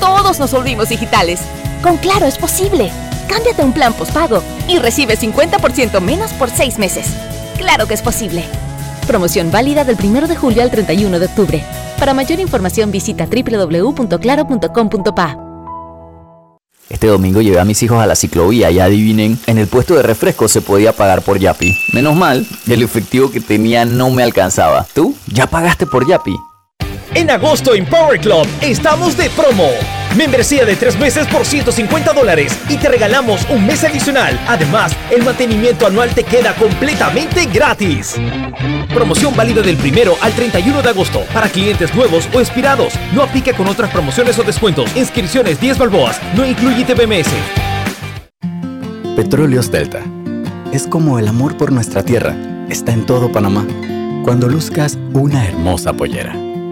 todos nos volvimos digitales. Con Claro es posible. Cámbiate a un plan postpago y recibe 50% menos por seis meses. Claro que es posible. Promoción válida del 1 de julio al 31 de octubre. Para mayor información visita www.claro.com.pa. Este domingo llevé a mis hijos a la ciclovía y adivinen, en el puesto de refresco se podía pagar por Yapi. Menos mal, el efectivo que tenía no me alcanzaba. ¿Tú? ¿Ya pagaste por Yapi? En agosto en Power Club estamos de promo. Membresía de tres meses por 150 dólares y te regalamos un mes adicional. Además, el mantenimiento anual te queda completamente gratis. Promoción válida del primero al 31 de agosto para clientes nuevos o expirados. No aplica con otras promociones o descuentos. Inscripciones 10 balboas. No incluye TBMS. Petróleos Delta. Es como el amor por nuestra tierra. Está en todo Panamá. Cuando luzcas una hermosa pollera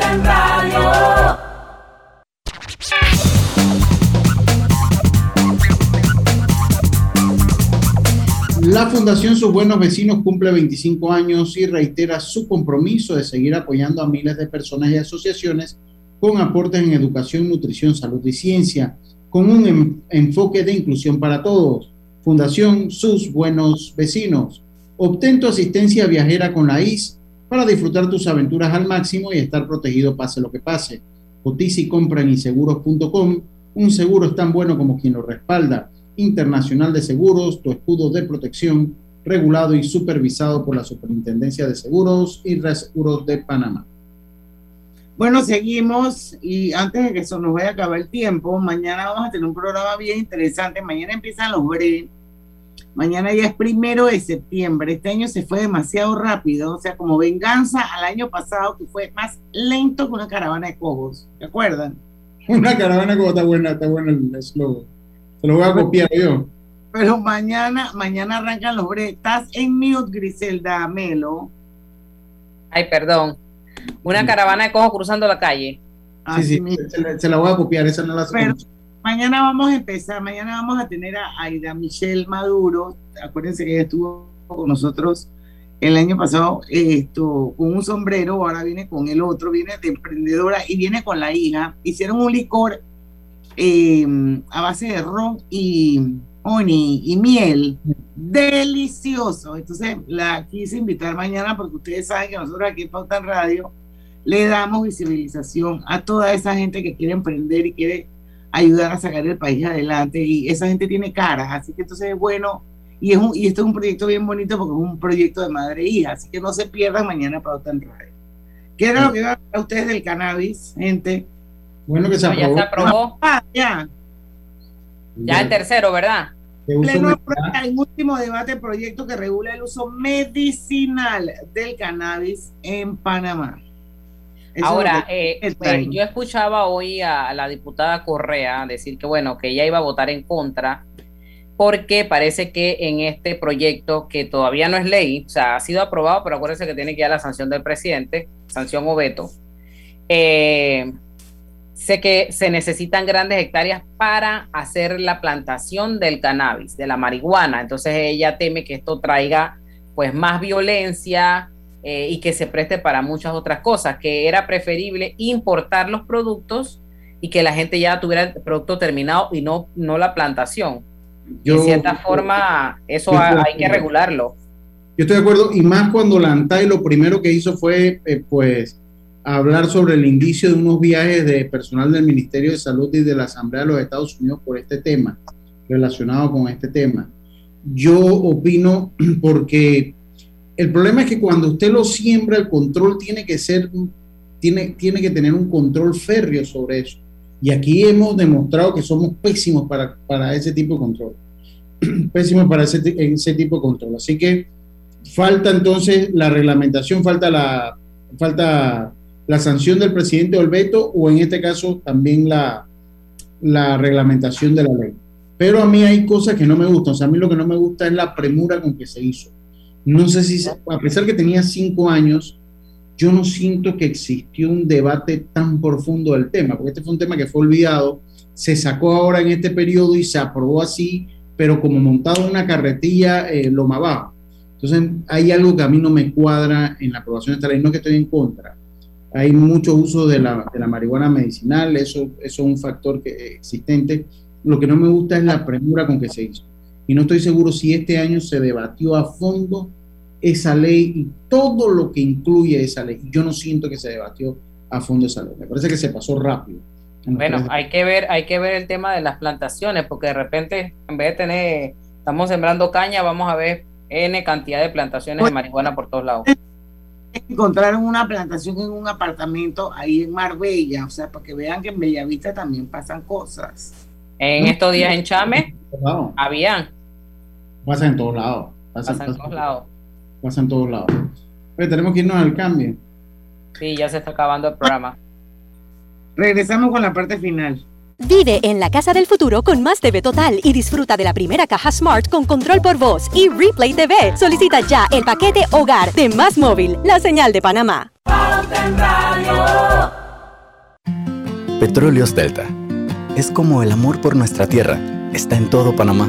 En Radio. La Fundación Sus Buenos Vecinos cumple 25 años y reitera su compromiso de seguir apoyando a miles de personas y asociaciones con aportes en educación, nutrición, salud y ciencia, con un em- enfoque de inclusión para todos. Fundación Sus Buenos Vecinos. Obtén tu asistencia viajera con la IS para disfrutar tus aventuras al máximo y estar protegido pase lo que pase. Cotiza y compra en inseguros.com. Un seguro es tan bueno como quien lo respalda. Internacional de Seguros, tu escudo de protección, regulado y supervisado por la Superintendencia de Seguros y Reaseguros de Panamá. Bueno, seguimos y antes de que se nos vaya a acabar el tiempo, mañana vamos a tener un programa bien interesante. Mañana empiezan los BRE. Mañana ya es primero de septiembre. Este año se fue demasiado rápido, o sea, como venganza al año pasado que fue más lento que una caravana de cojos. ¿Se acuerdan? Una caravana como está buena, está bueno el eslogan. Se lo voy a copiar yo. Pero mañana, mañana arrancan los BRE. Estás en mute, Griselda Melo. Ay, perdón. Una caravana de cojos cruzando la calle. Sí, sí, se la, se la voy a copiar, esa no la sé. Pero mañana vamos a empezar, mañana vamos a tener a Aida Michelle Maduro, acuérdense que ella estuvo con nosotros el año pasado esto, con un sombrero, ahora viene con el otro, viene de emprendedora y viene con la hija, hicieron un licor eh, a base de ron y honey y miel, delicioso, entonces la quise invitar mañana porque ustedes saben que nosotros aquí en Pauta Radio le damos visibilización a toda esa gente que quiere emprender y quiere ayudar a sacar el país adelante y esa gente tiene caras, así que entonces es bueno y, es un, y esto es un proyecto bien bonito porque es un proyecto de madre e hija, así que no se pierdan mañana Pauta en Radio. ¿Qué era lo que iban a hablar ustedes del cannabis, gente? Bueno que se No, ya aprobó. se aprobó. Ah, ya. Ya el tercero, ¿verdad? Pleno último debate del proyecto que regula el uso medicinal del cannabis en Panamá. Eso Ahora, es eh, eh, yo escuchaba hoy a la diputada Correa decir que, bueno, que ella iba a votar en contra porque parece que en este proyecto, que todavía no es ley, o sea, ha sido aprobado, pero acuérdense que tiene que ir a la sanción del presidente, sanción o veto, eh, sé que se necesitan grandes hectáreas para hacer la plantación del cannabis, de la marihuana, entonces ella teme que esto traiga pues más violencia, eh, y que se preste para muchas otras cosas, que era preferible importar los productos y que la gente ya tuviera el producto terminado y no, no la plantación. Yo- de cierta forma, eso yo hay que regularlo. Yo estoy de acuerdo, y más cuando la ANTAI lo primero que hizo fue, eh, pues, hablar sobre el indicio de unos viajes de personal del Ministerio de Salud y de la Asamblea de los Estados Unidos por este tema, relacionado con este tema. Yo opino porque el problema es que cuando usted lo siembra, el control tiene que ser, tiene, tiene que tener un control férreo sobre eso. Y aquí hemos demostrado que somos pésimos para, para ese tipo de control. pésimos para ese, ese tipo de control. Así que falta entonces la reglamentación, falta la, falta la sanción del presidente o el veto, o en este caso también la, la reglamentación de la ley. Pero a mí hay cosas que no me gustan. O sea, a mí lo que no me gusta es la premura con que se hizo. No sé si, a pesar que tenía cinco años, yo no siento que existió un debate tan profundo del tema, porque este fue un tema que fue olvidado, se sacó ahora en este periodo y se aprobó así, pero como montado en una carretilla eh, loma abajo. Entonces, hay algo que a mí no me cuadra en la aprobación de esta ley, no que estoy en contra, hay mucho uso de la, de la marihuana medicinal, eso, eso es un factor que, existente. Lo que no me gusta es la premura con que se hizo. Y no estoy seguro si este año se debatió a fondo esa ley y todo lo que incluye esa ley. Yo no siento que se debatió a fondo esa ley. Me parece que se pasó rápido. Bueno, hay que ver, hay que ver el tema de las plantaciones, porque de repente, en vez de tener, estamos sembrando caña, vamos a ver N cantidad de plantaciones de marihuana por todos lados. Encontraron una plantación en un apartamento ahí en Marbella, o sea, para que vean que en Bellavista también pasan cosas. En estos días en Chame, habían. Pasa en todos lados. Pasa, en todos lados. Pasa en todos lados. Pero tenemos que irnos al cambio. Sí, ya se está acabando el programa. Regresamos con la parte final. Vive en la casa del futuro con más TV Total y disfruta de la primera caja Smart con control por voz y Replay TV. Solicita ya el paquete Hogar de Más Móvil, la señal de Panamá. Petróleos Delta. Es como el amor por nuestra tierra. Está en todo Panamá.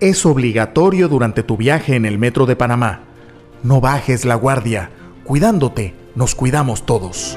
es obligatorio durante tu viaje en el metro de Panamá. No bajes la guardia. Cuidándote, nos cuidamos todos.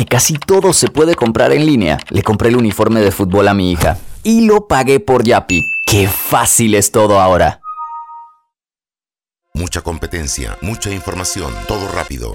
Que casi todo se puede comprar en línea, le compré el uniforme de fútbol a mi hija y lo pagué por Yapi. ¡Qué fácil es todo ahora! Mucha competencia, mucha información, todo rápido.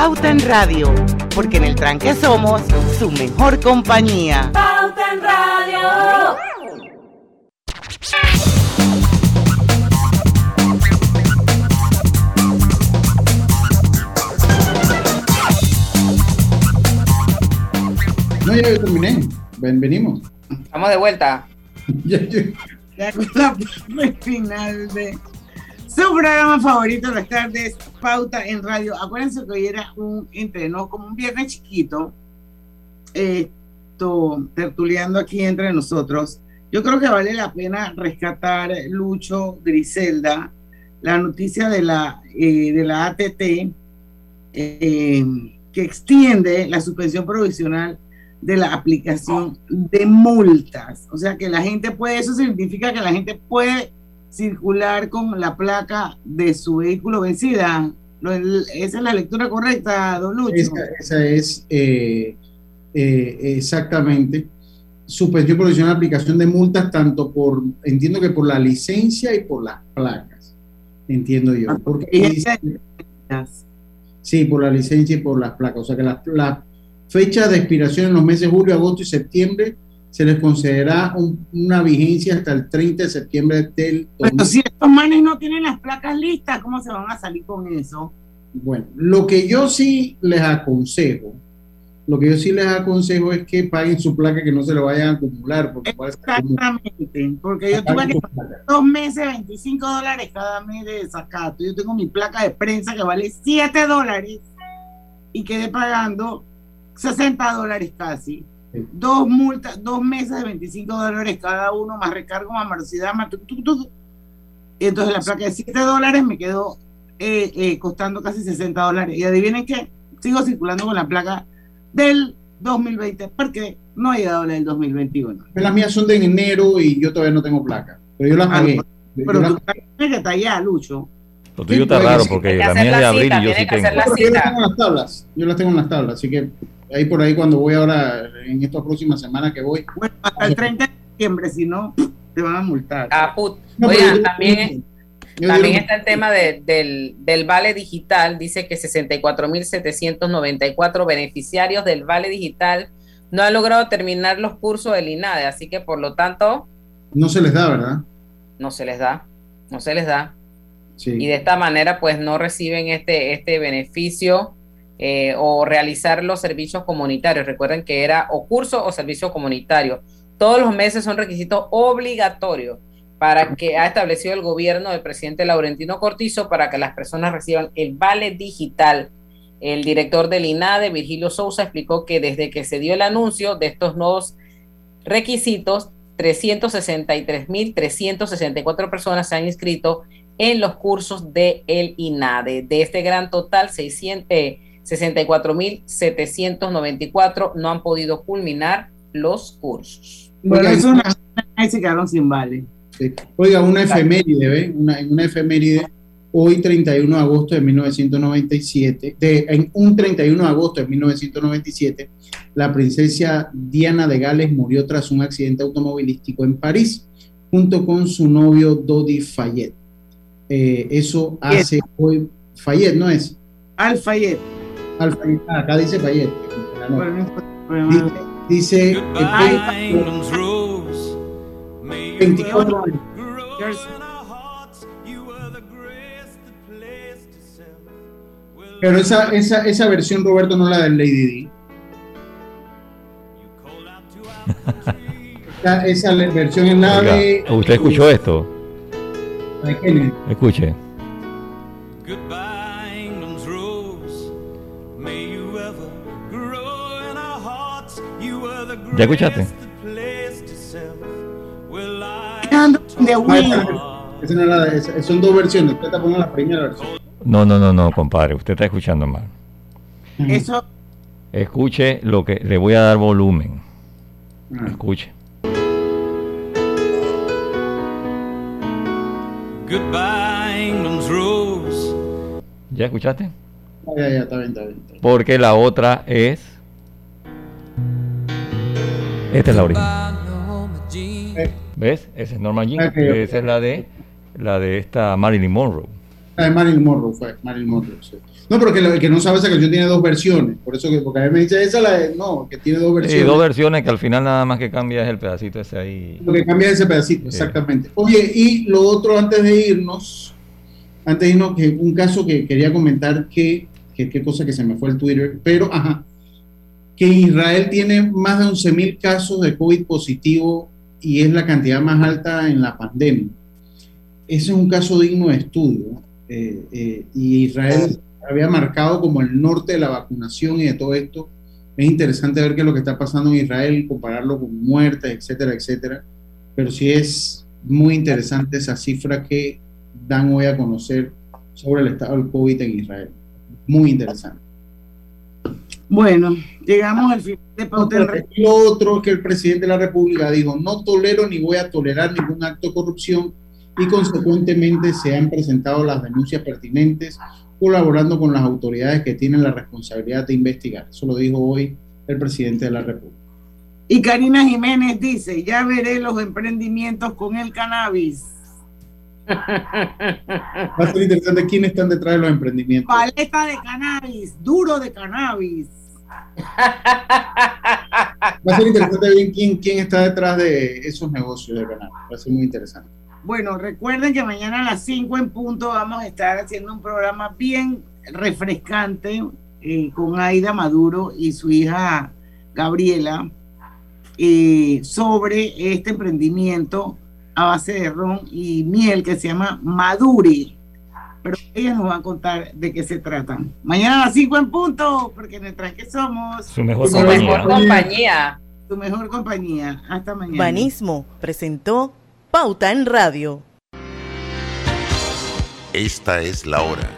Pauta en Radio, porque en el tranque somos su mejor compañía. Pauta en Radio. No, ya yo terminé. Ven, venimos. Vamos de vuelta. Ya con la final de su programa favorito de las tardes, Pauta en Radio. Acuérdense que hoy era un entreno, como un viernes chiquito, esto, tertuleando aquí entre nosotros. Yo creo que vale la pena rescatar, Lucho Griselda, la noticia de la, eh, de la ATT eh, que extiende la suspensión provisional de la aplicación de multas. O sea que la gente puede, eso significa que la gente puede circular con la placa de su vehículo vencida. Esa es la lectura correcta, don Lucho. Esa, esa es eh, eh, exactamente suspensión provisional aplicación de multas, tanto por, entiendo que por la licencia y por las placas, entiendo yo. Porque dice- sí, por la licencia y por las placas. O sea que las las fechas de expiración en los meses julio, agosto y septiembre se les concederá un- una vigencia hasta el 30 de septiembre del Pero si estos manes no tienen las placas listas, ¿cómo se van a salir con eso? Bueno, lo que yo sí les aconsejo, lo que yo sí les aconsejo es que paguen su placa, que no se lo vayan a acumular, porque Exactamente, porque yo tuve que pagar dos meses 25 dólares cada mes de desacato. Yo tengo mi placa de prensa que vale 7 dólares y quedé pagando 60 dólares casi. Dos multas, dos meses de 25 dólares cada uno, más recargo, más morosidad, más tuc, tuc, tuc. Y entonces la placa de 7 dólares me quedó eh, eh, costando casi 60 dólares. Y adivinen qué, sigo circulando con la placa del 2020 porque no ha llegado la del 2021. Las mías son de enero y yo todavía no tengo placa, pero yo las pagué. Yo Pero las- tú tienes que estar allá, Lucho. Lo tuyo está raro porque la mía es de abril y yo sí tengo. Yo las tengo en las tablas, yo las tengo en las tablas, así que ahí por ahí cuando voy ahora, en estas próximas semanas que voy. Hasta el 30 de septiembre, si no, te van a multar. Ah, put. No, Oigan, también, yo también digo- está el tema de- del, del vale digital. Dice que 64.794 beneficiarios del vale digital no han logrado terminar los cursos del INADE, así que por lo tanto No se les da, ¿verdad? no se les da, no se les da. Sí. Y de esta manera pues no reciben este, este beneficio eh, o realizar los servicios comunitarios. Recuerden que era o curso o servicio comunitario. Todos los meses son requisitos obligatorios para que ha establecido el gobierno del presidente Laurentino Cortizo para que las personas reciban el vale digital. El director del INADE, Virgilio Sousa, explicó que desde que se dio el anuncio de estos nuevos requisitos, 363.364 personas se han inscrito en los cursos de el INADE. De este gran total, 600, eh, 64.794 no han podido culminar los cursos. Bueno, eso una, ahí se quedaron sin vale. Sí. Oiga, una efeméride, ¿ve? Una, en una efeméride, hoy 31 de agosto de 1997, de, en un 31 de agosto de 1997, la princesa Diana de Gales murió tras un accidente automovilístico en París, junto con su novio Dodi Fayette. Eh, eso hace hoy, Fayette, ¿no es? Al Fayette. Al Fayette. Ah, acá dice. Bueno, Dice, dice eh, 24 años. Pero esa, esa, esa versión, Roberto, no la del Lady D. Esa, esa versión es la Oiga, de. ¿Usted escuchó esto? de. Escuche. ¿Ya escuchaste? Esa no esa- son dos versiones. Usted está poniendo la primera versión. No, no, no, no, compadre. Usted está escuchando mal. Eso, Escuche lo que le voy a dar volumen. Escuche. Goodbye, England's rose. ¿Ya escuchaste? Ah, ya, ya, está bien, está bien. está bien. Porque la otra es. Esta es la original. ¿Ves? Esa es Norma Jean. Ok. Esa es la de la de esta Marilyn Monroe. La de Marilyn Monroe fue, Marilyn Monroe, sí. No, pero que el que no sabe esa canción tiene dos versiones. Por eso que, porque a mí me dice, esa la de, no, que tiene dos Sí, versiones. dos versiones que al final nada más que cambia es el pedacito ese ahí. Lo que cambia es ese pedacito, exactamente. Oye, y lo otro antes de irnos, antes de irnos, que un caso que quería comentar que, que qué cosa que se me fue el Twitter, pero ajá, que Israel tiene más de 11 mil casos de COVID positivo y es la cantidad más alta en la pandemia. Ese es un caso digno de estudio. Eh, eh, y Israel había marcado como el norte de la vacunación y de todo esto. Es interesante ver qué es lo que está pasando en Israel, compararlo con muertes, etcétera, etcétera. Pero sí es muy interesante esa cifra que dan hoy a conocer sobre el estado del COVID en Israel. Muy interesante. Bueno, llegamos al final de Pauta en lo otro que el presidente de la República dijo, no tolero ni voy a tolerar ningún acto de corrupción y consecuentemente se han presentado las denuncias pertinentes colaborando con las autoridades que tienen la responsabilidad de investigar. Eso lo dijo hoy el presidente de la República. Y Karina Jiménez dice, ya veré los emprendimientos con el cannabis. Va a ser interesante quiénes están detrás de los emprendimientos. Paleta de cannabis, duro de cannabis. Va a ser interesante ver quién, quién está detrás de esos negocios de cannabis. Va a ser muy interesante. Bueno, recuerden que mañana a las 5 en punto vamos a estar haciendo un programa bien refrescante eh, con Aida Maduro y su hija Gabriela eh, sobre este emprendimiento a base de ron y miel que se llama Maduri. Pero ellas nos van a contar de qué se trata. Mañana a las 5 en punto, porque en el tranque somos Su mejor Su compañía. mejor compañía. tu mejor compañía. Hasta mañana. Banismo presentó Pauta en Radio. Esta es la hora.